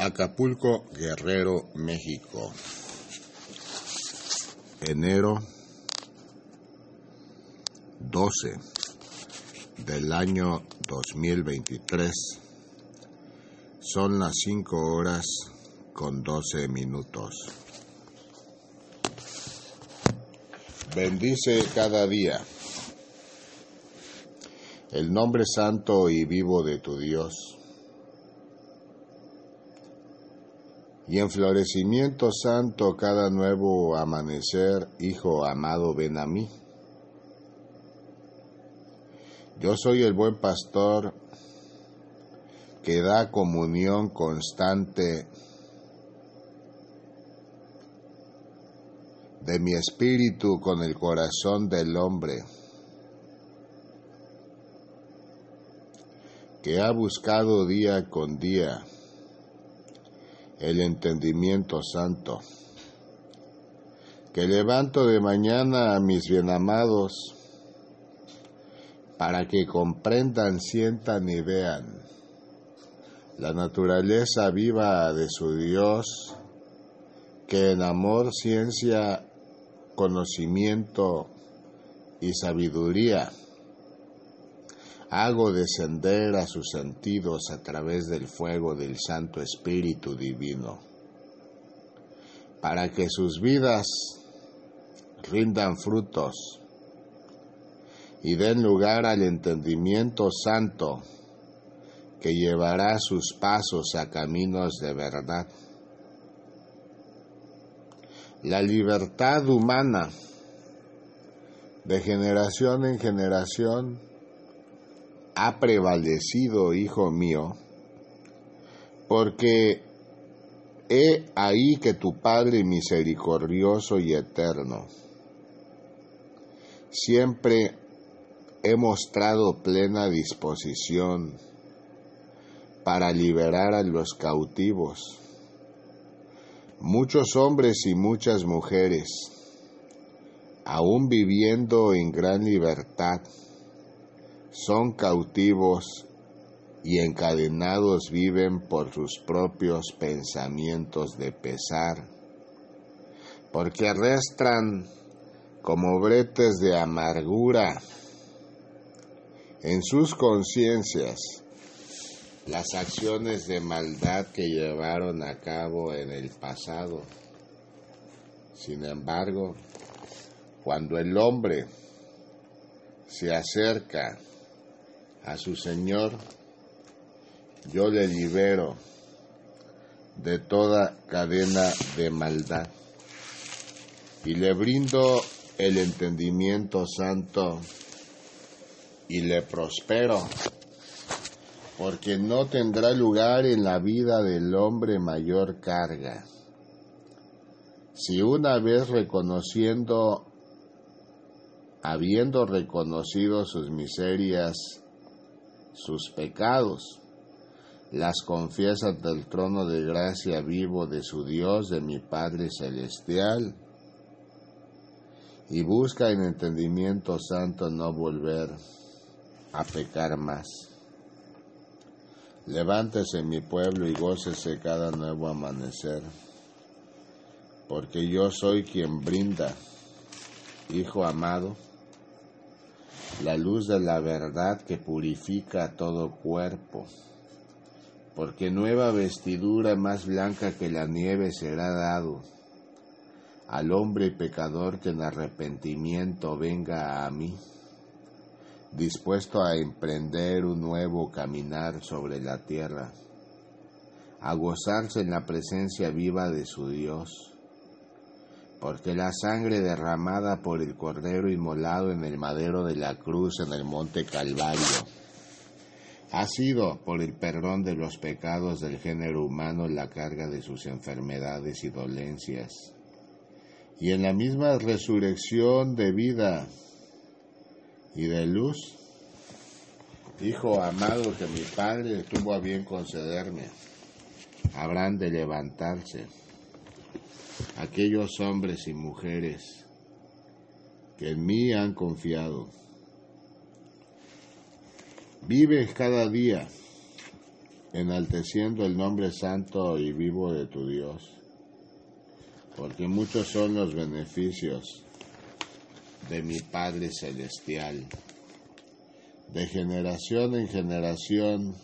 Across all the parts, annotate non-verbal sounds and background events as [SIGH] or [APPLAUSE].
Acapulco, Guerrero, México. Enero 12 del año 2023. Son las 5 horas con 12 minutos. Bendice cada día el nombre santo y vivo de tu Dios. Y en florecimiento santo cada nuevo amanecer, Hijo amado, ven a mí. Yo soy el buen pastor que da comunión constante de mi espíritu con el corazón del hombre, que ha buscado día con día el entendimiento santo, que levanto de mañana a mis bienamados para que comprendan, sientan y vean la naturaleza viva de su Dios, que en amor, ciencia, conocimiento y sabiduría hago descender a sus sentidos a través del fuego del Santo Espíritu Divino, para que sus vidas rindan frutos y den lugar al entendimiento santo que llevará sus pasos a caminos de verdad. La libertad humana de generación en generación ha prevalecido, hijo mío, porque he ahí que tu Padre misericordioso y eterno siempre he mostrado plena disposición para liberar a los cautivos. Muchos hombres y muchas mujeres, aún viviendo en gran libertad, son cautivos y encadenados viven por sus propios pensamientos de pesar, porque arrastran como bretes de amargura en sus conciencias las acciones de maldad que llevaron a cabo en el pasado. Sin embargo, cuando el hombre se acerca a su Señor, yo le libero de toda cadena de maldad y le brindo el entendimiento santo y le prospero, porque no tendrá lugar en la vida del hombre mayor carga. Si una vez reconociendo, habiendo reconocido sus miserias, sus pecados, las confiesa ante el trono de gracia vivo de su Dios, de mi Padre Celestial, y busca en entendimiento santo no volver a pecar más. Levántese mi pueblo y gócese cada nuevo amanecer, porque yo soy quien brinda, Hijo amado, la luz de la verdad que purifica todo cuerpo, porque nueva vestidura más blanca que la nieve será dado al hombre pecador que en arrepentimiento venga a mí dispuesto a emprender un nuevo caminar sobre la tierra, a gozarse en la presencia viva de su Dios, porque la sangre derramada por el Cordero inmolado en el madero de la cruz en el monte Calvario ha sido por el perdón de los pecados del género humano la carga de sus enfermedades y dolencias. Y en la misma resurrección de vida y de luz, Hijo amado que mi Padre tuvo a bien concederme, habrán de levantarse aquellos hombres y mujeres que en mí han confiado. Vive cada día enalteciendo el nombre santo y vivo de tu Dios, porque muchos son los beneficios de mi Padre Celestial. De generación en generación,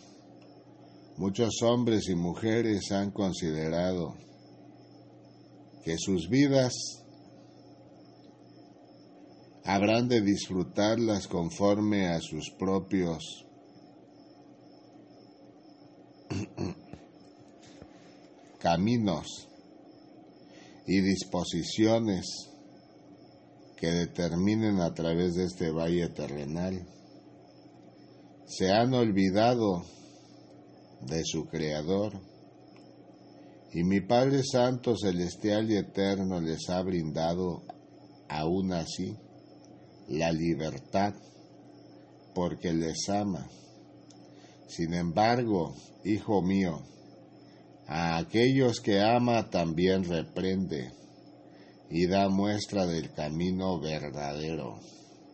muchos hombres y mujeres han considerado que sus vidas habrán de disfrutarlas conforme a sus propios [CLEARS THROAT] caminos y disposiciones que determinen a través de este valle terrenal. Se han olvidado de su Creador y mi Padre Santo, Celestial y Eterno les ha brindado aún así la libertad porque les ama. Sin embargo, hijo mío, a aquellos que ama también reprende y da muestra del camino verdadero.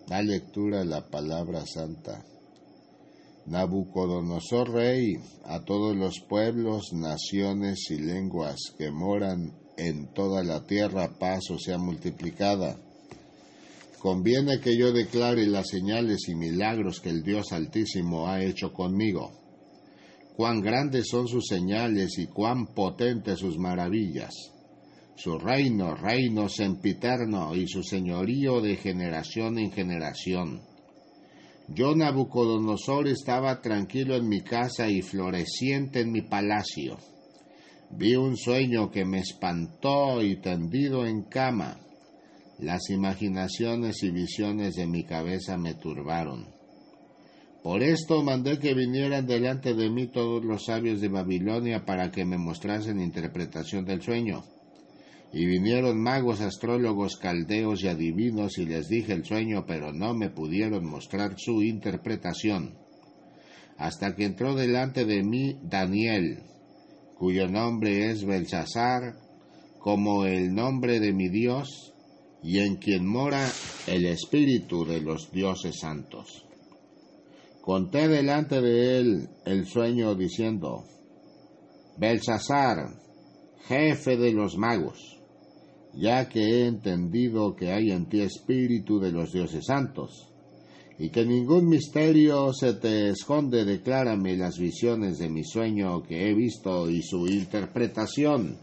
Da lectura a la palabra santa. Nabucodonosor rey, a todos los pueblos, naciones y lenguas que moran en toda la tierra, paz o sea multiplicada. Conviene que yo declare las señales y milagros que el Dios Altísimo ha hecho conmigo cuán grandes son sus señales y cuán potentes sus maravillas. Su reino, reino sempiterno y su señorío de generación en generación. Yo, Nabucodonosor, estaba tranquilo en mi casa y floreciente en mi palacio. Vi un sueño que me espantó y tendido en cama. Las imaginaciones y visiones de mi cabeza me turbaron. Por esto mandé que vinieran delante de mí todos los sabios de Babilonia para que me mostrasen interpretación del sueño. Y vinieron magos, astrólogos, caldeos y adivinos y les dije el sueño, pero no me pudieron mostrar su interpretación. Hasta que entró delante de mí Daniel, cuyo nombre es Belsasar, como el nombre de mi Dios, y en quien mora el espíritu de los dioses santos. Conté delante de él el sueño diciendo, Belsasar, jefe de los magos, ya que he entendido que hay en ti espíritu de los dioses santos, y que ningún misterio se te esconde, declárame las visiones de mi sueño que he visto y su interpretación.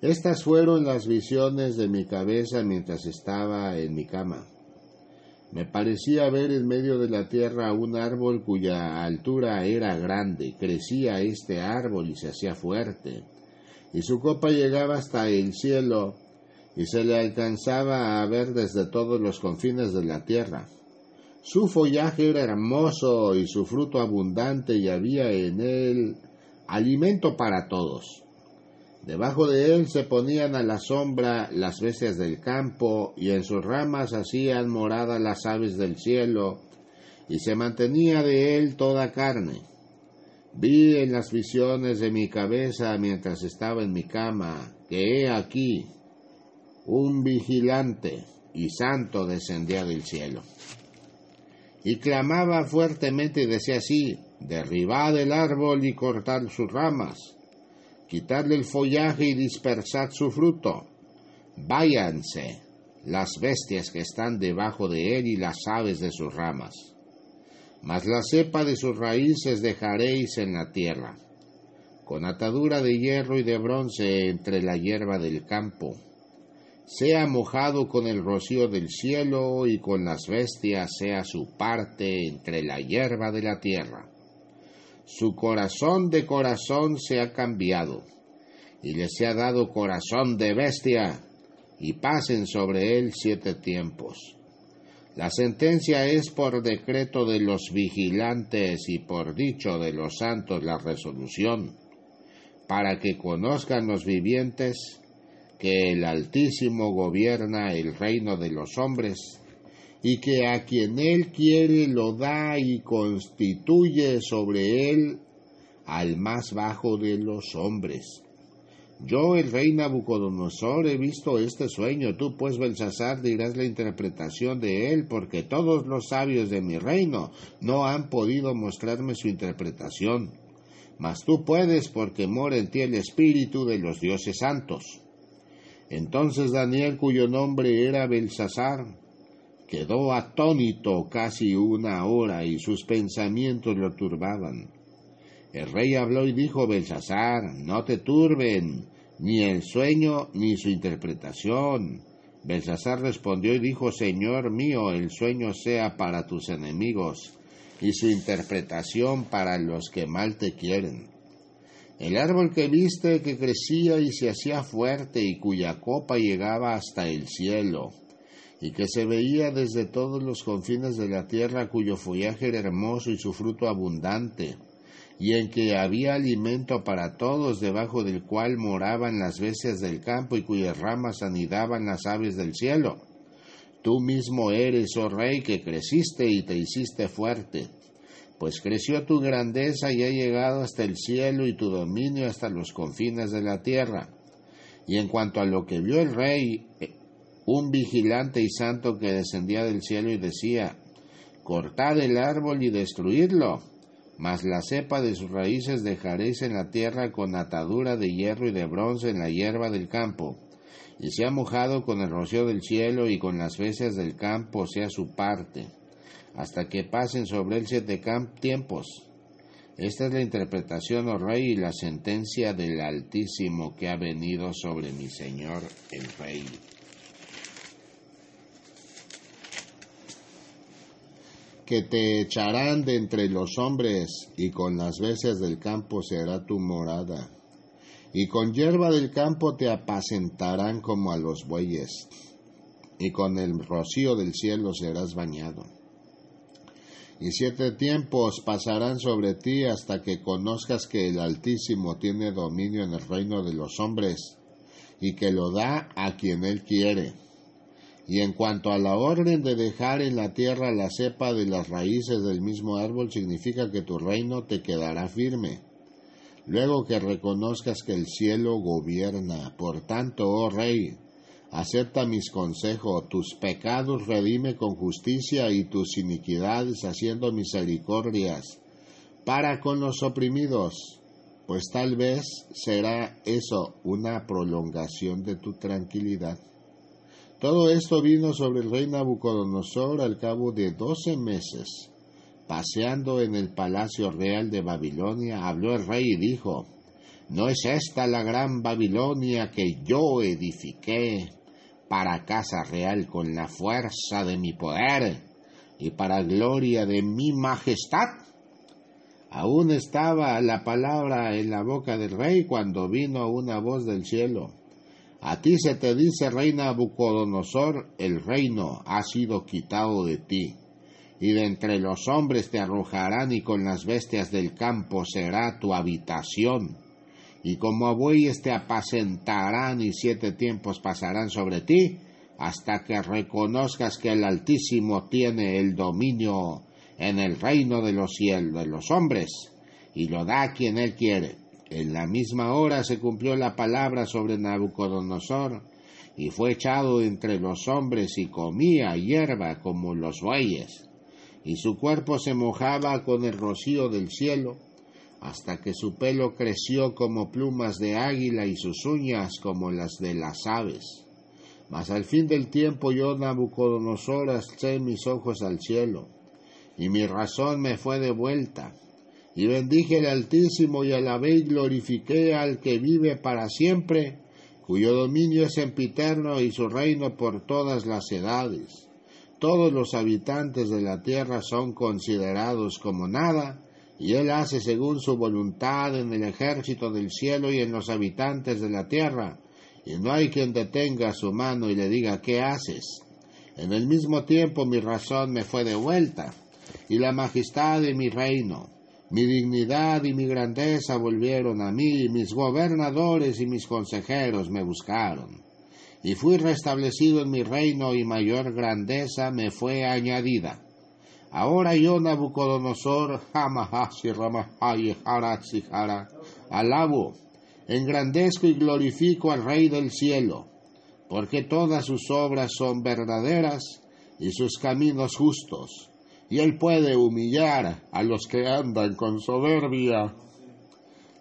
Estas fueron las visiones de mi cabeza mientras estaba en mi cama. Me parecía ver en medio de la tierra un árbol cuya altura era grande. Crecía este árbol y se hacía fuerte, y su copa llegaba hasta el cielo, y se le alcanzaba a ver desde todos los confines de la tierra. Su follaje era hermoso y su fruto abundante, y había en él alimento para todos. Debajo de él se ponían a la sombra las bestias del campo, y en sus ramas hacían morada las aves del cielo, y se mantenía de él toda carne. Vi en las visiones de mi cabeza mientras estaba en mi cama, que he aquí un vigilante y santo descendía del cielo. Y clamaba fuertemente y decía así, derribad el árbol y cortad sus ramas quitadle el follaje y dispersad su fruto. Váyanse las bestias que están debajo de él y las aves de sus ramas. Mas la cepa de sus raíces dejaréis en la tierra, con atadura de hierro y de bronce entre la hierba del campo. Sea mojado con el rocío del cielo y con las bestias sea su parte entre la hierba de la tierra su corazón de corazón se ha cambiado, y les ha dado corazón de bestia, y pasen sobre él siete tiempos. La sentencia es por decreto de los vigilantes y por dicho de los santos la resolución, para que conozcan los vivientes que el Altísimo gobierna el reino de los hombres y que a quien él quiere lo da y constituye sobre él al más bajo de los hombres. Yo, el rey Nabucodonosor, he visto este sueño. Tú, pues, Belsasar, dirás la interpretación de él, porque todos los sabios de mi reino no han podido mostrarme su interpretación. Mas tú puedes, porque mora en ti el espíritu de los dioses santos. Entonces Daniel, cuyo nombre era Belsasar, quedó atónito casi una hora y sus pensamientos lo turbaban. El rey habló y dijo, Belsasar, no te turben ni el sueño ni su interpretación. Belsasar respondió y dijo, Señor mío, el sueño sea para tus enemigos y su interpretación para los que mal te quieren. El árbol que viste que crecía y se hacía fuerte y cuya copa llegaba hasta el cielo, y que se veía desde todos los confines de la tierra, cuyo follaje era hermoso y su fruto abundante, y en que había alimento para todos, debajo del cual moraban las bestias del campo y cuyas ramas anidaban las aves del cielo. Tú mismo eres, oh rey, que creciste y te hiciste fuerte, pues creció tu grandeza y ha llegado hasta el cielo y tu dominio hasta los confines de la tierra. Y en cuanto a lo que vio el rey, un vigilante y santo que descendía del cielo y decía, cortad el árbol y destruidlo mas la cepa de sus raíces dejaréis en la tierra con atadura de hierro y de bronce en la hierba del campo, y sea mojado con el rocío del cielo y con las bestias del campo sea su parte, hasta que pasen sobre él siete tiempos. Esta es la interpretación, oh rey, y la sentencia del Altísimo que ha venido sobre mi Señor el Rey. Que te echarán de entre los hombres, y con las bestias del campo será tu morada. Y con hierba del campo te apacentarán como a los bueyes, y con el rocío del cielo serás bañado. Y siete tiempos pasarán sobre ti hasta que conozcas que el Altísimo tiene dominio en el reino de los hombres, y que lo da a quien él quiere y en cuanto a la orden de dejar en la tierra la cepa de las raíces del mismo árbol, significa que tu reino te quedará firme. Luego que reconozcas que el cielo gobierna. Por tanto, oh rey, acepta mis consejos, tus pecados redime con justicia y tus iniquidades haciendo misericordias para con los oprimidos, pues tal vez será eso una prolongación de tu tranquilidad. Todo esto vino sobre el rey Nabucodonosor al cabo de doce meses. Paseando en el palacio real de Babilonia, habló el rey y dijo, ¿No es esta la gran Babilonia que yo edifiqué para casa real con la fuerza de mi poder y para gloria de mi majestad? Aún estaba la palabra en la boca del rey cuando vino una voz del cielo. A ti se te dice, reina Nabucodonosor, el reino ha sido quitado de ti, y de entre los hombres te arrojarán y con las bestias del campo será tu habitación, y como a bueyes te apacentarán y siete tiempos pasarán sobre ti, hasta que reconozcas que el Altísimo tiene el dominio en el reino de los cielos de los hombres, y lo da a quien él quiere en la misma hora se cumplió la palabra sobre Nabucodonosor, y fue echado entre los hombres y comía hierba como los bueyes, y su cuerpo se mojaba con el rocío del cielo, hasta que su pelo creció como plumas de águila y sus uñas como las de las aves. Mas al fin del tiempo yo, Nabucodonosor, alcé mis ojos al cielo, y mi razón me fue devuelta, y bendije el Altísimo y alabé y glorifiqué al que vive para siempre, cuyo dominio es sempiterno y su reino por todas las edades. Todos los habitantes de la tierra son considerados como nada, y él hace según su voluntad en el ejército del cielo y en los habitantes de la tierra, y no hay quien detenga su mano y le diga ¿qué haces? En el mismo tiempo mi razón me fue devuelta, y la majestad de mi reino, mi dignidad y mi grandeza volvieron a mí, mis gobernadores y mis consejeros me buscaron. Y fui restablecido en mi reino y mayor grandeza me fue añadida. Ahora yo, Nabucodonosor, alabo engrandezco y glorifico al Rey del cielo, porque todas sus obras son verdaderas y sus caminos justos, y él puede humillar a los que andan con soberbia.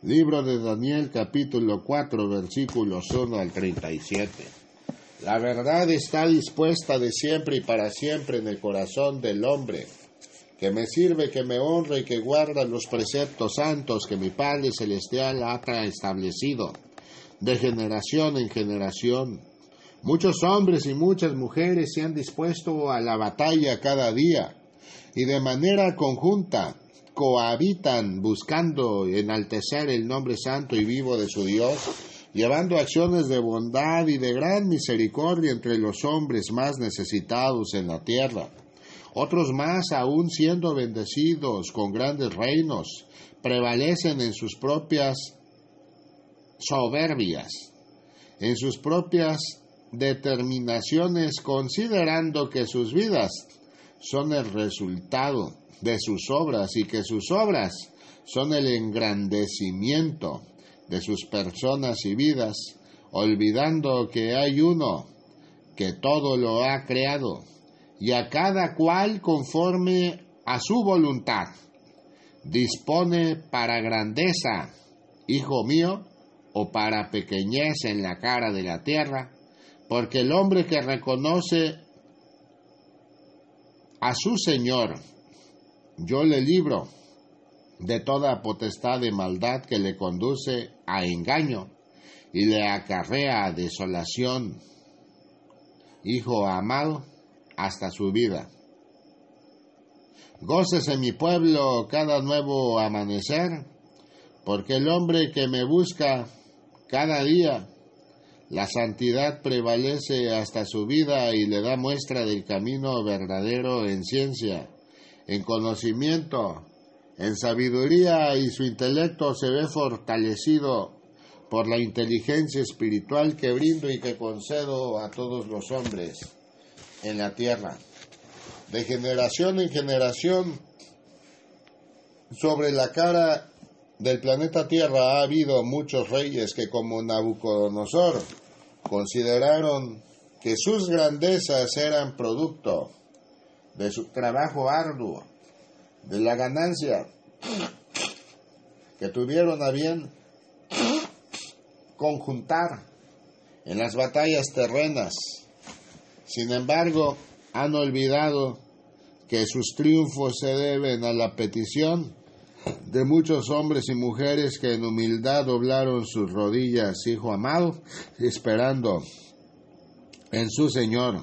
Libro de Daniel capítulo 4 versículos 1 al 37. La verdad está dispuesta de siempre y para siempre en el corazón del hombre, que me sirve, que me honra y que guarda los preceptos santos que mi Padre Celestial ha establecido, de generación en generación. Muchos hombres y muchas mujeres se han dispuesto a la batalla cada día, y de manera conjunta cohabitan buscando enaltecer el nombre santo y vivo de su Dios, llevando acciones de bondad y de gran misericordia entre los hombres más necesitados en la tierra. Otros más, aún siendo bendecidos con grandes reinos, prevalecen en sus propias soberbias, en sus propias determinaciones, considerando que sus vidas son el resultado de sus obras y que sus obras son el engrandecimiento de sus personas y vidas, olvidando que hay uno que todo lo ha creado y a cada cual conforme a su voluntad. Dispone para grandeza, hijo mío, o para pequeñez en la cara de la tierra, porque el hombre que reconoce a su Señor yo le libro de toda potestad de maldad que le conduce a engaño y le acarrea desolación, hijo amado, hasta su vida. Gócese mi pueblo cada nuevo amanecer, porque el hombre que me busca cada día, la santidad prevalece hasta su vida y le da muestra del camino verdadero en ciencia en conocimiento, en sabiduría y su intelecto se ve fortalecido por la inteligencia espiritual que brindo y que concedo a todos los hombres en la tierra. De generación en generación, sobre la cara del planeta Tierra ha habido muchos reyes que como Nabucodonosor consideraron que sus grandezas eran producto de su trabajo arduo, de la ganancia que tuvieron a bien conjuntar en las batallas terrenas. Sin embargo, han olvidado que sus triunfos se deben a la petición de muchos hombres y mujeres que en humildad doblaron sus rodillas, hijo amado, esperando en su Señor.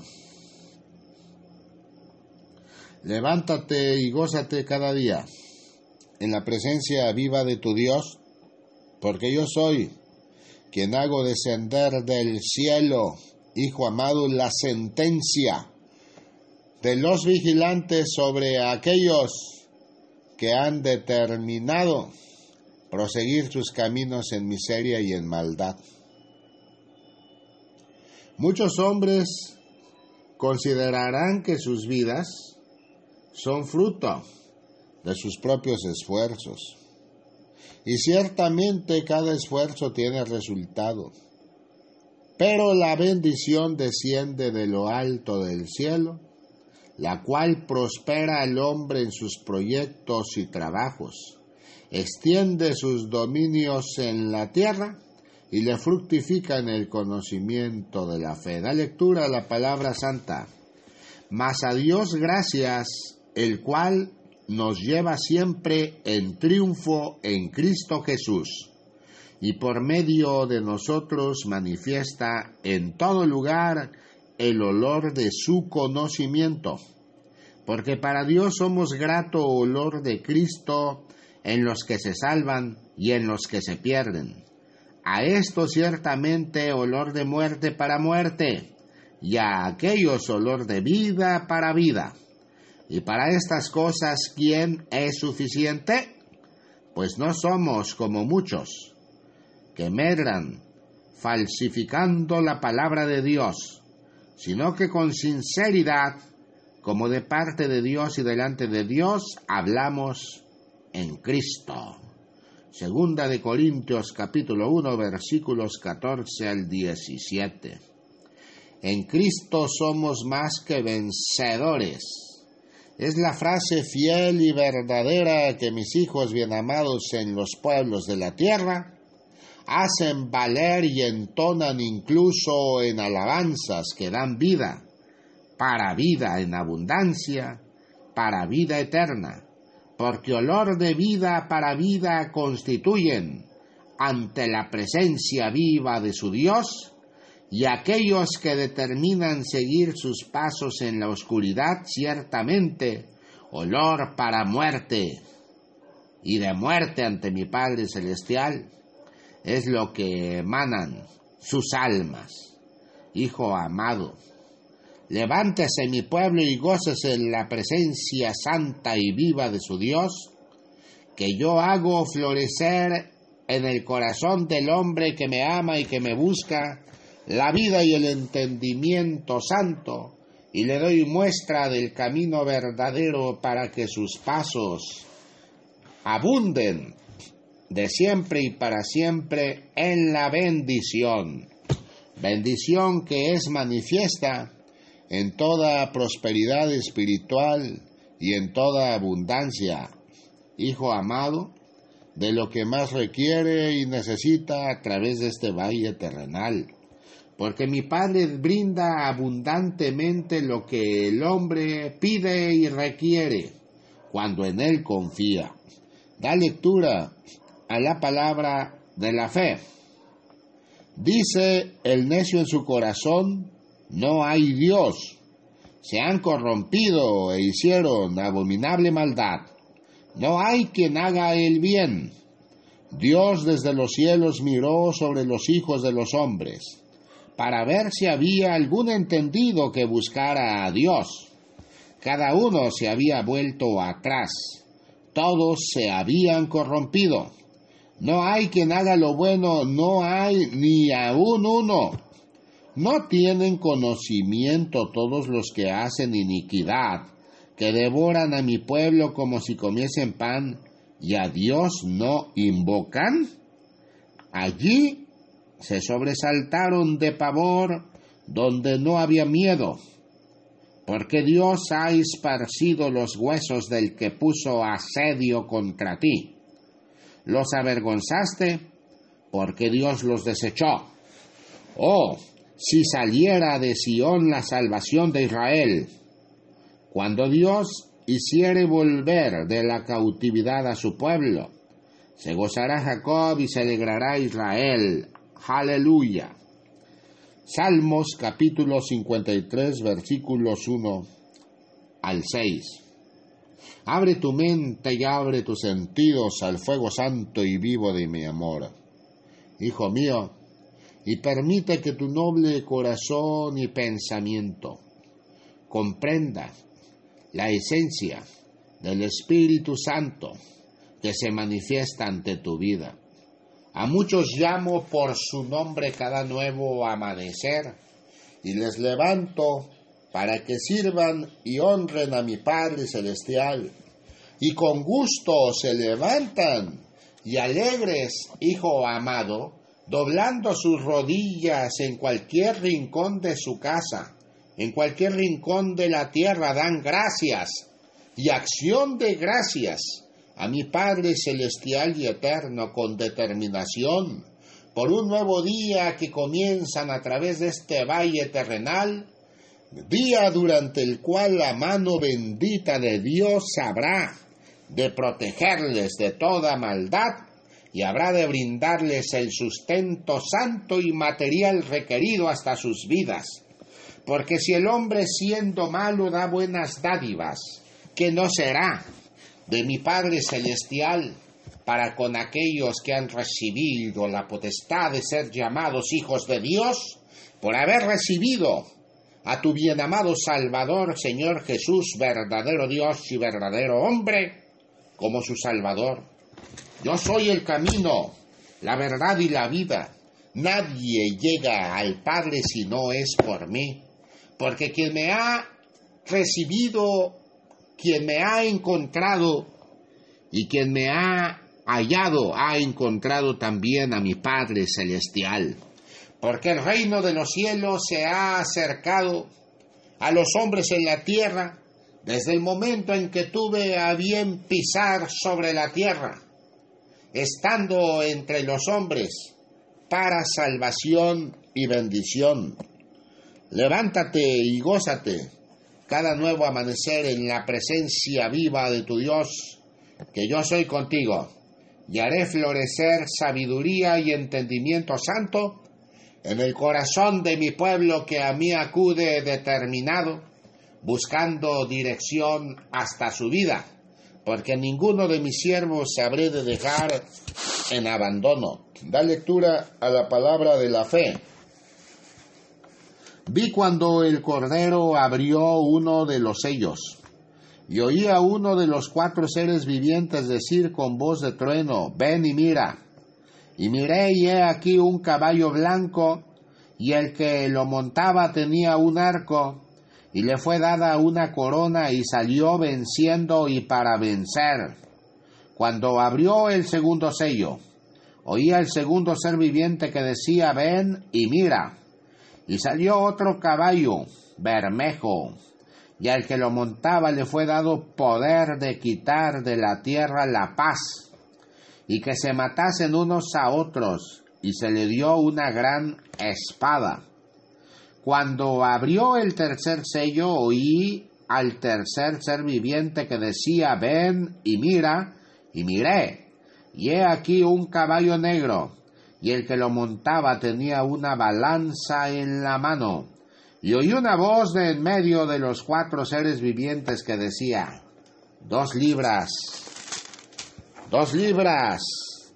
Levántate y gózate cada día en la presencia viva de tu Dios, porque yo soy quien hago descender del cielo, Hijo amado, la sentencia de los vigilantes sobre aquellos que han determinado proseguir sus caminos en miseria y en maldad. Muchos hombres considerarán que sus vidas son fruto de sus propios esfuerzos. Y ciertamente cada esfuerzo tiene resultado. Pero la bendición desciende de lo alto del cielo, la cual prospera al hombre en sus proyectos y trabajos, extiende sus dominios en la tierra y le fructifica en el conocimiento de la fe. Da lectura a la palabra santa. Mas a Dios gracias el cual nos lleva siempre en triunfo en Cristo Jesús, y por medio de nosotros manifiesta en todo lugar el olor de su conocimiento, porque para Dios somos grato olor de Cristo en los que se salvan y en los que se pierden. A esto ciertamente olor de muerte para muerte, y a aquellos olor de vida para vida. Y para estas cosas, ¿quién es suficiente? Pues no somos como muchos que medran falsificando la palabra de Dios, sino que con sinceridad, como de parte de Dios y delante de Dios, hablamos en Cristo. Segunda de Corintios capítulo 1 versículos 14 al 17. En Cristo somos más que vencedores. Es la frase fiel y verdadera que mis hijos bien amados en los pueblos de la tierra hacen valer y entonan incluso en alabanzas que dan vida, para vida en abundancia, para vida eterna, porque olor de vida para vida constituyen ante la presencia viva de su Dios, y aquellos que determinan seguir sus pasos en la oscuridad ciertamente olor para muerte y de muerte ante mi Padre Celestial es lo que emanan sus almas. Hijo amado, levántese mi pueblo y gócese en la presencia santa y viva de su Dios, que yo hago florecer en el corazón del hombre que me ama y que me busca la vida y el entendimiento santo, y le doy muestra del camino verdadero para que sus pasos abunden de siempre y para siempre en la bendición. Bendición que es manifiesta en toda prosperidad espiritual y en toda abundancia. Hijo amado, de lo que más requiere y necesita a través de este valle terrenal. Porque mi Padre brinda abundantemente lo que el hombre pide y requiere cuando en Él confía. Da lectura a la palabra de la fe. Dice el necio en su corazón, no hay Dios. Se han corrompido e hicieron abominable maldad. No hay quien haga el bien. Dios desde los cielos miró sobre los hijos de los hombres, para ver si había algún entendido que buscara a Dios. Cada uno se había vuelto atrás, todos se habían corrompido no hay quien haga lo bueno, no hay ni aún uno. No tienen conocimiento todos los que hacen iniquidad, que devoran a mi pueblo como si comiesen pan, y a Dios no invocan. Allí se sobresaltaron de pavor donde no había miedo, porque Dios ha esparcido los huesos del que puso asedio contra ti los avergonzaste porque Dios los desechó. Oh, si saliera de Sión la salvación de Israel, cuando Dios hiciere volver de la cautividad a su pueblo, se gozará Jacob y se alegrará Israel. Aleluya. Salmos capítulo 53 versículos 1 al 6. Abre tu mente y abre tus sentidos al fuego santo y vivo de mi amor. Hijo mío, y permite que tu noble corazón y pensamiento comprenda la esencia del Espíritu Santo que se manifiesta ante tu vida. A muchos llamo por su nombre cada nuevo amanecer y les levanto para que sirvan y honren a mi Padre Celestial. Y con gusto se levantan y alegres, Hijo amado, doblando sus rodillas en cualquier rincón de su casa, en cualquier rincón de la tierra, dan gracias y acción de gracias a mi Padre Celestial y Eterno con determinación por un nuevo día que comienzan a través de este valle terrenal día durante el cual la mano bendita de Dios habrá de protegerles de toda maldad y habrá de brindarles el sustento santo y material requerido hasta sus vidas. Porque si el hombre siendo malo da buenas dádivas, que no será de mi Padre Celestial para con aquellos que han recibido la potestad de ser llamados hijos de Dios, por haber recibido a tu bien amado Salvador, Señor Jesús, verdadero Dios y verdadero hombre, como su Salvador. Yo soy el camino, la verdad y la vida. Nadie llega al Padre si no es por mí, porque quien me ha recibido, quien me ha encontrado y quien me ha hallado, ha encontrado también a mi Padre Celestial. Porque el reino de los cielos se ha acercado a los hombres en la tierra desde el momento en que tuve a bien pisar sobre la tierra, estando entre los hombres para salvación y bendición. Levántate y gózate cada nuevo amanecer en la presencia viva de tu Dios, que yo soy contigo, y haré florecer sabiduría y entendimiento santo en el corazón de mi pueblo que a mí acude determinado buscando dirección hasta su vida, porque ninguno de mis siervos se habré de dejar en abandono. Da lectura a la palabra de la fe. Vi cuando el Cordero abrió uno de los sellos, y oí a uno de los cuatro seres vivientes decir con voz de trueno, ven y mira. Y miré y he aquí un caballo blanco, y el que lo montaba tenía un arco, y le fue dada una corona y salió venciendo y para vencer. Cuando abrió el segundo sello, oía el segundo ser viviente que decía, ven y mira. Y salió otro caballo, bermejo, y al que lo montaba le fue dado poder de quitar de la tierra la paz, y que se matasen unos a otros, y se le dio una gran espada. Cuando abrió el tercer sello oí al tercer ser viviente que decía, ven y mira, y miré, y he aquí un caballo negro, y el que lo montaba tenía una balanza en la mano, y oí una voz de en medio de los cuatro seres vivientes que decía, dos libras, dos libras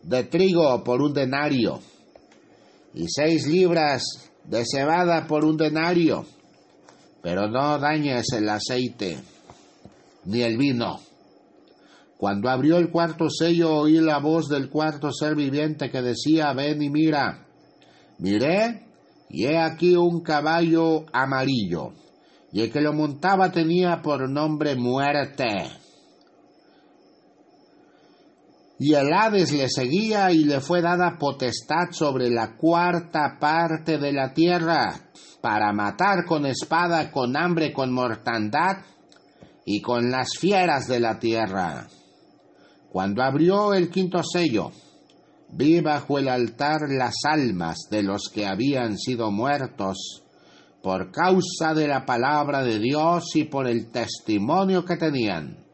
de trigo por un denario, y seis libras de cebada por un denario, pero no dañes el aceite ni el vino. Cuando abrió el cuarto sello oí la voz del cuarto ser viviente que decía, ven y mira. Miré y he aquí un caballo amarillo, y el que lo montaba tenía por nombre muerte y el Hades le seguía y le fue dada potestad sobre la cuarta parte de la tierra para matar con espada, con hambre, con mortandad y con las fieras de la tierra. Cuando abrió el quinto sello, vi bajo el altar las almas de los que habían sido muertos por causa de la palabra de Dios y por el testimonio que tenían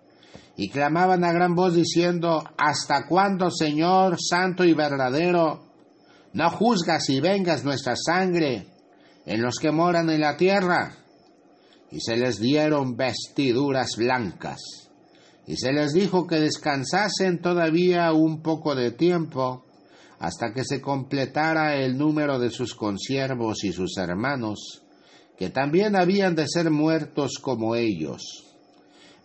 y clamaban a gran voz diciendo, ¿Hasta cuándo, Señor Santo y verdadero, no juzgas y vengas nuestra sangre en los que moran en la tierra? Y se les dieron vestiduras blancas, y se les dijo que descansasen todavía un poco de tiempo, hasta que se completara el número de sus consiervos y sus hermanos, que también habían de ser muertos como ellos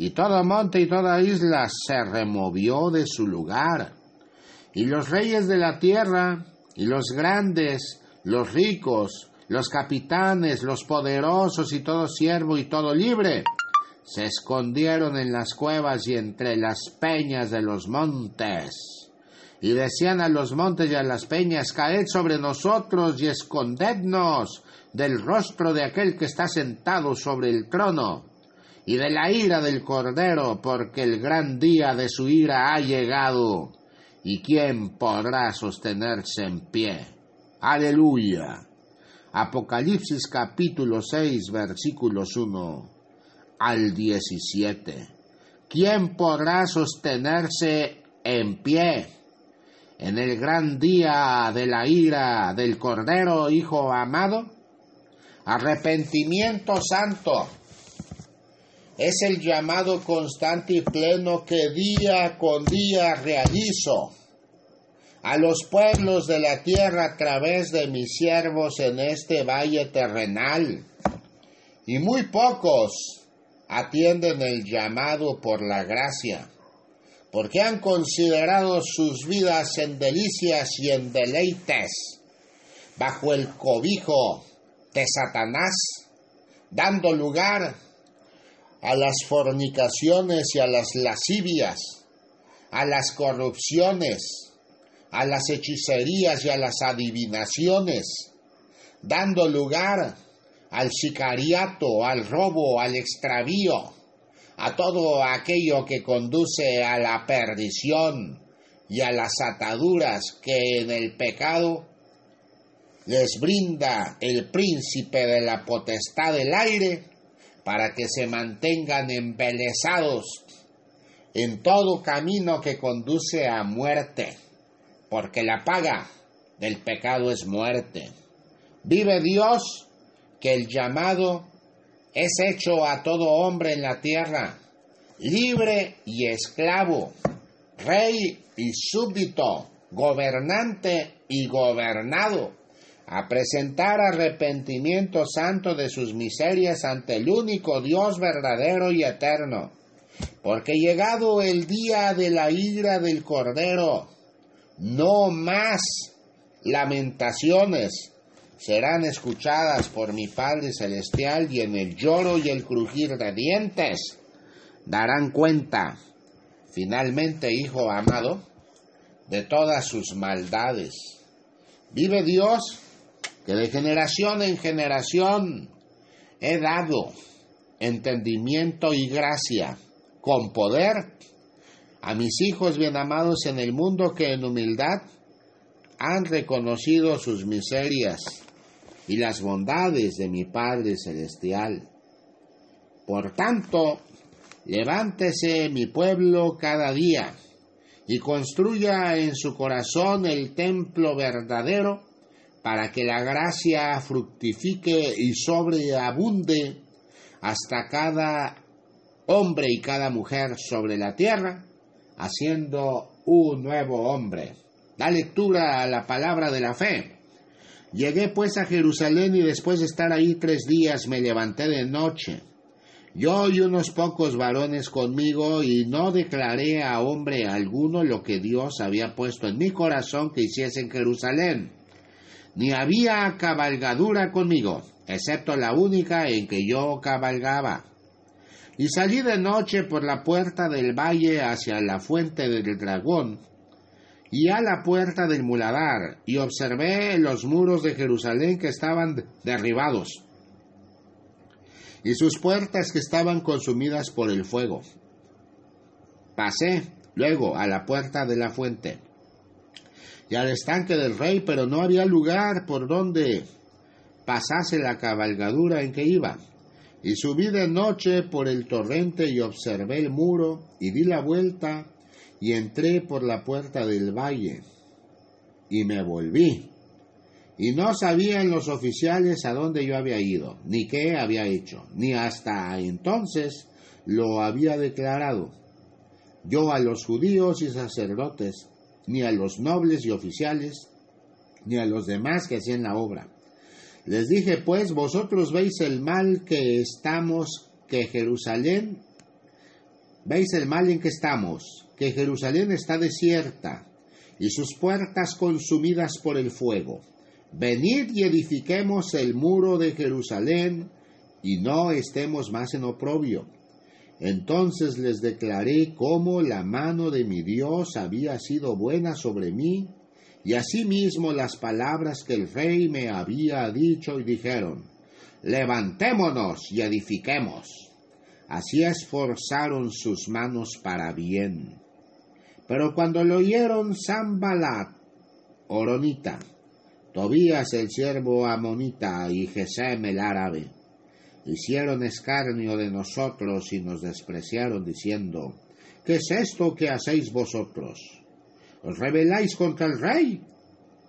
y todo monte y toda isla se removió de su lugar. Y los reyes de la tierra, y los grandes, los ricos, los capitanes, los poderosos y todo siervo y todo libre, se escondieron en las cuevas y entre las peñas de los montes. Y decían a los montes y a las peñas, caed sobre nosotros y escondednos del rostro de aquel que está sentado sobre el trono y de la ira del Cordero, porque el gran día de su ira ha llegado. ¿Y quién podrá sostenerse en pie? Aleluya. Apocalipsis capítulo 6 versículos 1 al 17. ¿Quién podrá sostenerse en pie en el gran día de la ira del Cordero, Hijo amado? Arrepentimiento santo es el llamado constante y pleno que día con día realizo a los pueblos de la tierra a través de mis siervos en este valle terrenal. Y muy pocos atienden el llamado por la gracia, porque han considerado sus vidas en delicias y en deleites, bajo el cobijo de Satanás, dando lugar a las fornicaciones y a las lascivias, a las corrupciones, a las hechicerías y a las adivinaciones, dando lugar al sicariato, al robo, al extravío, a todo aquello que conduce a la perdición y a las ataduras que en el pecado les brinda el príncipe de la potestad del aire para que se mantengan embelesados en todo camino que conduce a muerte, porque la paga del pecado es muerte. Vive Dios que el llamado es hecho a todo hombre en la tierra, libre y esclavo, rey y súbdito, gobernante y gobernado, a presentar arrepentimiento santo de sus miserias ante el único Dios verdadero y eterno. Porque llegado el día de la ira del Cordero, no más lamentaciones, serán escuchadas por mi Padre Celestial y en el lloro y el crujir de dientes darán cuenta, finalmente, Hijo amado, de todas sus maldades. Vive Dios de generación en generación he dado entendimiento y gracia con poder a mis hijos bien amados en el mundo que en humildad han reconocido sus miserias y las bondades de mi Padre Celestial. Por tanto, levántese mi pueblo cada día y construya en su corazón el templo verdadero para que la gracia fructifique y sobreabunde hasta cada hombre y cada mujer sobre la tierra, haciendo un nuevo hombre. Da lectura a la palabra de la fe. Llegué pues a Jerusalén y después de estar ahí tres días me levanté de noche. Yo y unos pocos varones conmigo y no declaré a hombre alguno lo que Dios había puesto en mi corazón que hiciese en Jerusalén. Ni había cabalgadura conmigo, excepto la única en que yo cabalgaba. Y salí de noche por la puerta del valle hacia la fuente del dragón, y a la puerta del muladar, y observé los muros de Jerusalén que estaban derribados, y sus puertas que estaban consumidas por el fuego. Pasé luego a la puerta de la fuente y al estanque del rey, pero no había lugar por donde pasase la cabalgadura en que iba. Y subí de noche por el torrente y observé el muro y di la vuelta y entré por la puerta del valle y me volví. Y no sabían los oficiales a dónde yo había ido, ni qué había hecho, ni hasta entonces lo había declarado. Yo a los judíos y sacerdotes, ni a los nobles y oficiales, ni a los demás que hacían la obra. Les dije, pues, vosotros veis el mal que estamos, que Jerusalén, veis el mal en que estamos, que Jerusalén está desierta y sus puertas consumidas por el fuego. Venid y edifiquemos el muro de Jerusalén y no estemos más en oprobio. Entonces les declaré cómo la mano de mi Dios había sido buena sobre mí, y asimismo las palabras que el rey me había dicho y dijeron, levantémonos y edifiquemos. Así esforzaron sus manos para bien. Pero cuando lo oyeron Sambalat, Oronita, Tobías el siervo amonita y Gesem el árabe, hicieron escarnio de nosotros y nos despreciaron diciendo, ¿qué es esto que hacéis vosotros? ¿Os rebeláis contra el rey?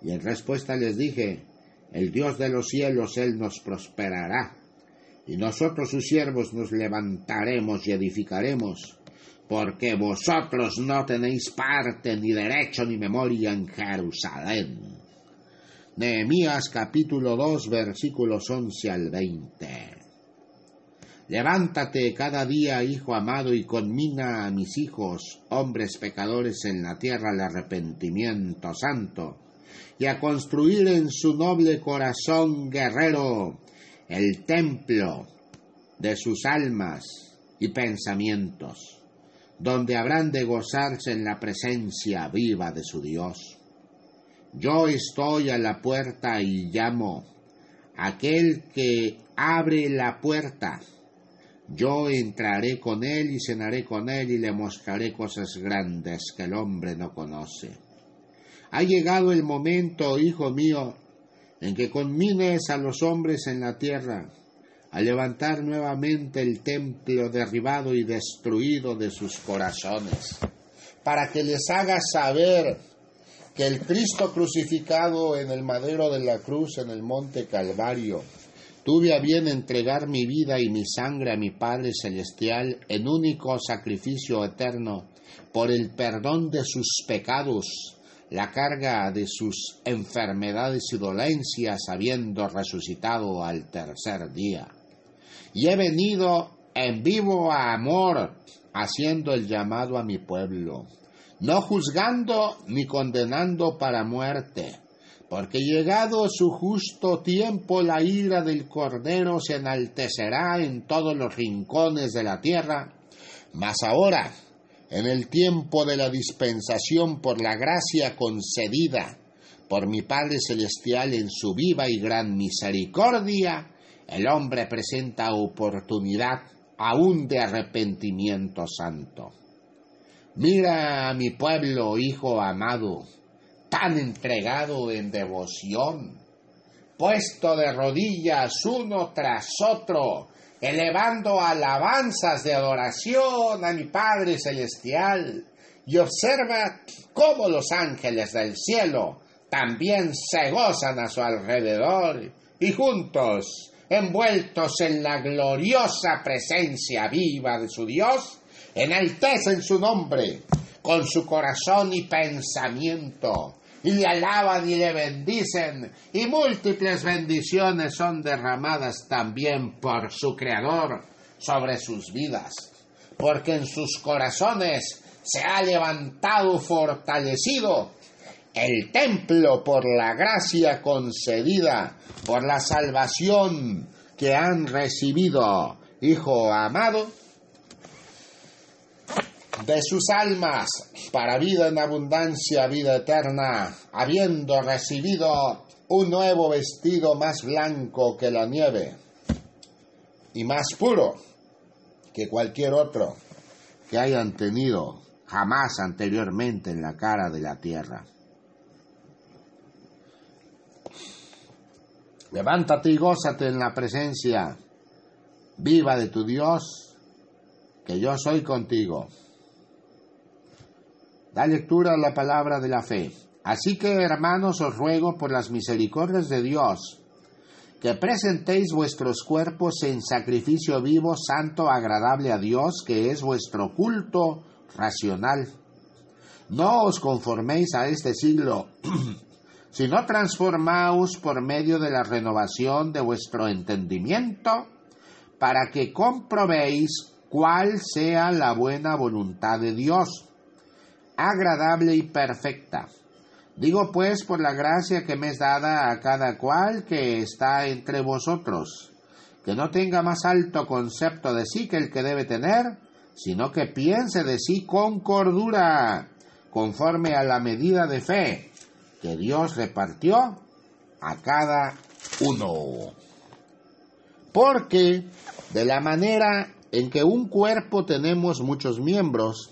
Y en respuesta les dije, el Dios de los cielos, Él nos prosperará, y nosotros sus siervos nos levantaremos y edificaremos, porque vosotros no tenéis parte ni derecho ni memoria en Jerusalén. Nehemías capítulo 2 versículos 11 al 20. Levántate cada día, hijo amado, y conmina a mis hijos, hombres pecadores en la tierra, al arrepentimiento santo, y a construir en su noble corazón guerrero el templo de sus almas y pensamientos, donde habrán de gozarse en la presencia viva de su Dios. Yo estoy a la puerta y llamo. Aquel que abre la puerta, yo entraré con él y cenaré con él y le mostraré cosas grandes que el hombre no conoce. Ha llegado el momento, hijo mío, en que conmines a los hombres en la tierra a levantar nuevamente el templo derribado y destruido de sus corazones, para que les haga saber que el Cristo crucificado en el madero de la cruz en el monte Calvario, tuve a bien entregar mi vida y mi sangre a mi Padre Celestial en único sacrificio eterno por el perdón de sus pecados, la carga de sus enfermedades y dolencias habiendo resucitado al tercer día. Y he venido en vivo amor, haciendo el llamado a mi pueblo, no juzgando ni condenando para muerte, porque llegado su justo tiempo la ira del Cordero se enaltecerá en todos los rincones de la tierra, mas ahora, en el tiempo de la dispensación por la gracia concedida por mi Padre Celestial en su viva y gran misericordia, el hombre presenta oportunidad aún de arrepentimiento santo. Mira a mi pueblo, hijo amado, tan entregado en devoción, puesto de rodillas uno tras otro, elevando alabanzas de adoración a mi Padre Celestial, y observa cómo los ángeles del cielo también se gozan a su alrededor, y juntos, envueltos en la gloriosa presencia viva de su Dios, enaltecen su nombre con su corazón y pensamiento, y le alaban y le bendicen, y múltiples bendiciones son derramadas también por su Creador sobre sus vidas, porque en sus corazones se ha levantado fortalecido el templo por la gracia concedida, por la salvación que han recibido, Hijo amado, de sus almas para vida en abundancia, vida eterna, habiendo recibido un nuevo vestido más blanco que la nieve y más puro que cualquier otro que hayan tenido jamás anteriormente en la cara de la tierra. Levántate y gózate en la presencia viva de tu Dios, que yo soy contigo. Da lectura a la palabra de la fe. Así que, hermanos, os ruego por las misericordias de Dios, que presentéis vuestros cuerpos en sacrificio vivo, santo, agradable a Dios, que es vuestro culto racional. No os conforméis a este siglo, [CLEARS THROAT] sino transformaos por medio de la renovación de vuestro entendimiento, para que comprobéis cuál sea la buena voluntad de Dios agradable y perfecta. Digo pues por la gracia que me es dada a cada cual que está entre vosotros, que no tenga más alto concepto de sí que el que debe tener, sino que piense de sí con cordura, conforme a la medida de fe que Dios repartió a cada uno. Porque de la manera en que un cuerpo tenemos muchos miembros,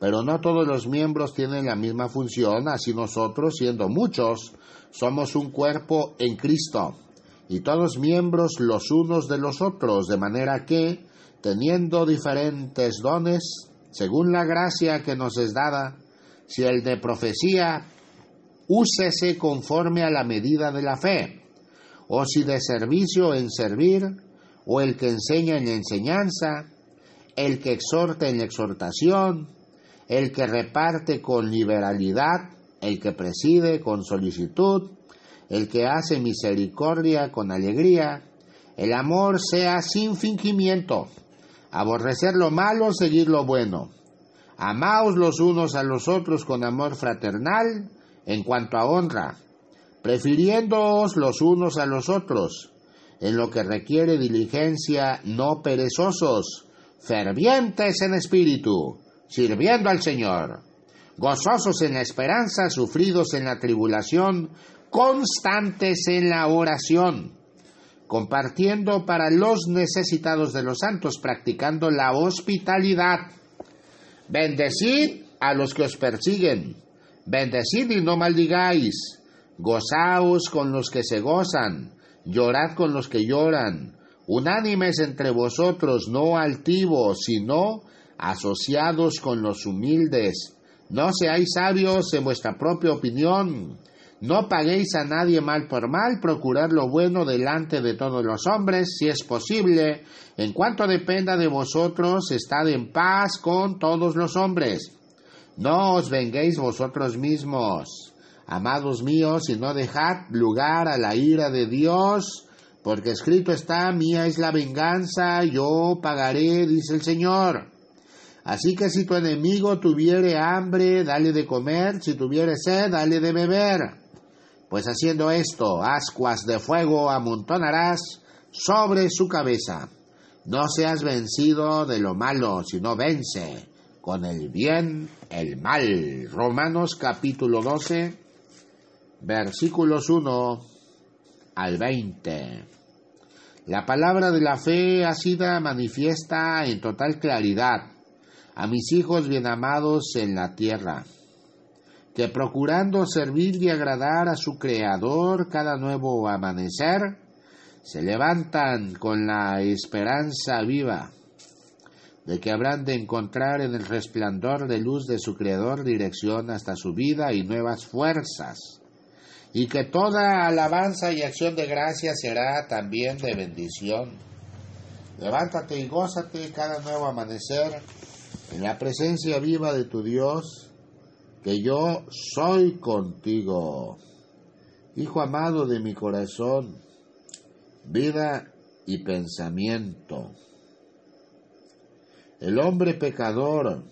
pero no todos los miembros tienen la misma función, así nosotros, siendo muchos, somos un cuerpo en Cristo, y todos miembros los unos de los otros, de manera que, teniendo diferentes dones, según la gracia que nos es dada, si el de profecía, úsese conforme a la medida de la fe, o si de servicio en servir, o el que enseña en enseñanza, el que exhorta en exhortación, el que reparte con liberalidad, el que preside con solicitud, el que hace misericordia con alegría, el amor sea sin fingimiento, aborrecer lo malo, seguir lo bueno. Amaos los unos a los otros con amor fraternal en cuanto a honra, prefiriéndoos los unos a los otros, en lo que requiere diligencia, no perezosos, fervientes en espíritu, sirviendo al Señor, gozosos en la esperanza, sufridos en la tribulación, constantes en la oración, compartiendo para los necesitados de los santos, practicando la hospitalidad. Bendecid a los que os persiguen, bendecid y no maldigáis Gozaos con los que se gozan, llorad con los que lloran, unánimes entre vosotros, no altivos, sino asociados con los humildes. No seáis sabios en vuestra propia opinión. No paguéis a nadie mal por mal, procurad lo bueno delante de todos los hombres, si es posible. En cuanto dependa de vosotros, estad en paz con todos los hombres. No os venguéis vosotros mismos Amados míos, y no dejad lugar a la ira de Dios, porque escrito está, mía es la venganza, yo pagaré, dice el Señor. Así que si tu enemigo tuviere hambre, dale de comer, si tuviere sed, dale de beber. Pues haciendo esto, ascuas de fuego amontonarás sobre su cabeza. No seas vencido de lo malo, sino vence con el bien el mal. Romanos capítulo 12 versículos 1 al 20. La palabra de la fe ha sido manifiesta en total claridad a mis hijos bien amados en la tierra, que procurando servir y agradar a su Creador cada nuevo amanecer, se levantan con la esperanza viva de que habrán de encontrar en el resplandor de luz de su Creador dirección hasta su vida y nuevas fuerzas y que toda alabanza y acción de gracia será también de bendición. Levántate y gózate cada nuevo amanecer en la presencia viva de tu Dios, que yo soy contigo. Hijo amado de mi corazón, vida y pensamiento. El hombre pecador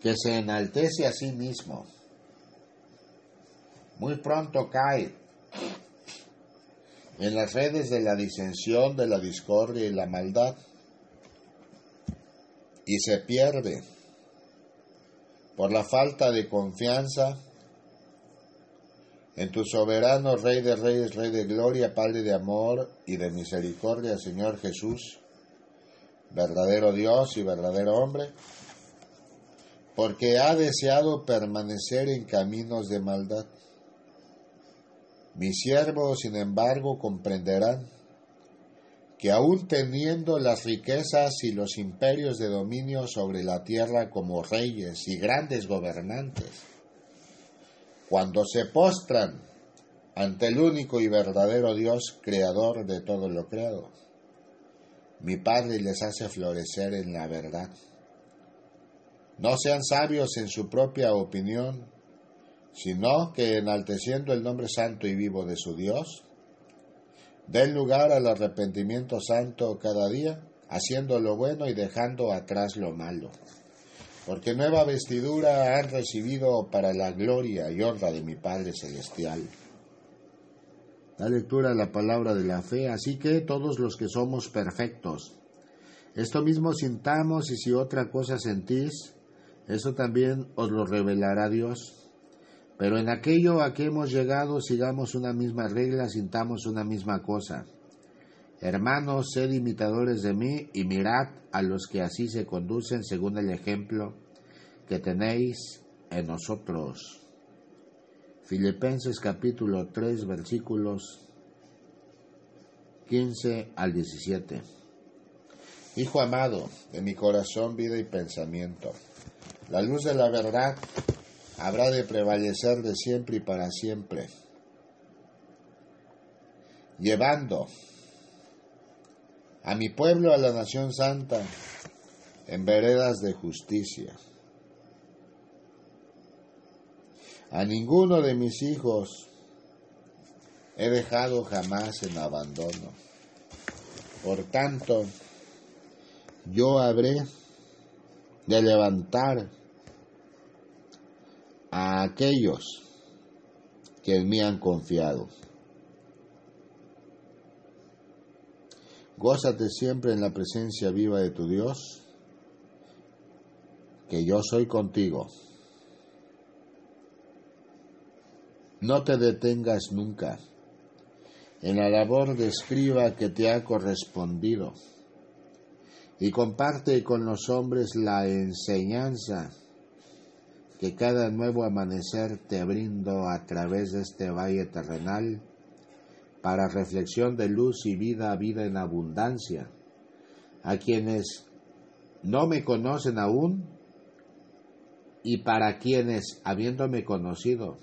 que se enaltece a sí mismo, muy pronto cae en las redes de la disensión, de la discordia y la maldad, y se pierde por la falta de confianza en tu soberano Rey de Reyes, Rey de Gloria, Padre de amor y de misericordia, Señor Jesús, verdadero Dios y verdadero hombre, porque ha deseado permanecer en caminos de maldad. Mis siervos, sin embargo, comprenderán que aun teniendo las riquezas y los imperios de dominio sobre la tierra como reyes y grandes gobernantes, cuando se postran ante el único y verdadero Dios, creador de todo lo creado, mi Padre les hace florecer en la verdad. No sean sabios en su propia opinión, sino que enalteciendo el nombre santo y vivo de su Dios, den lugar al arrepentimiento santo cada día, haciendo lo bueno y dejando atrás lo malo. Porque nueva vestidura han recibido para la gloria y honra de mi Padre Celestial. La lectura de la palabra de la fe, así que todos los que somos perfectos, esto mismo sintamos y si otra cosa sentís, eso también os lo revelará Dios. Pero en aquello a que hemos llegado sigamos una misma regla, sintamos una misma cosa. Hermanos, sed imitadores de mí y mirad a los que así se conducen según el ejemplo que tenéis en nosotros. Filipenses capítulo 3 versículos 15 al 17. Hijo amado de mi corazón, vida y pensamiento la luz de la verdad habrá de prevalecer de siempre y para siempre, llevando a mi pueblo, a la nación santa, en veredas de justicia. A ninguno de mis hijos he dejado jamás en abandono. Por tanto, yo habré de levantar a aquellos que en mí han confiado. Gózate siempre en la presencia viva de tu Dios, que yo soy contigo. No te detengas nunca en la labor de escriba que te ha correspondido y comparte con los hombres la enseñanza que cada nuevo amanecer te brindo a través de este valle terrenal para reflexión de luz y vida, vida en abundancia, a quienes no me conocen aún y para quienes, habiéndome conocido,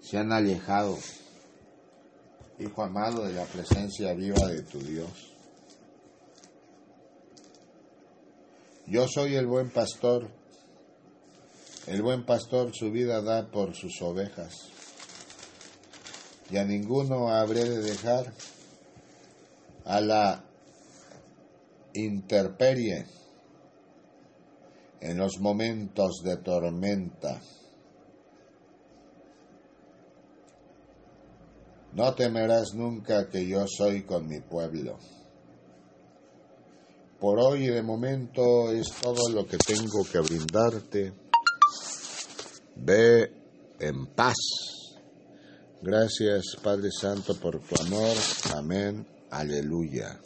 se han alejado, Hijo amado, de la presencia viva de tu Dios. Yo soy el buen pastor, el buen pastor su vida da por sus ovejas y a ninguno habré de dejar a la interperie en los momentos de tormenta. No temerás nunca que yo soy con mi pueblo. Por hoy y de momento es todo lo que tengo que brindarte. Ve en paz. Gracias Padre Santo por tu amor. Amén. Aleluya.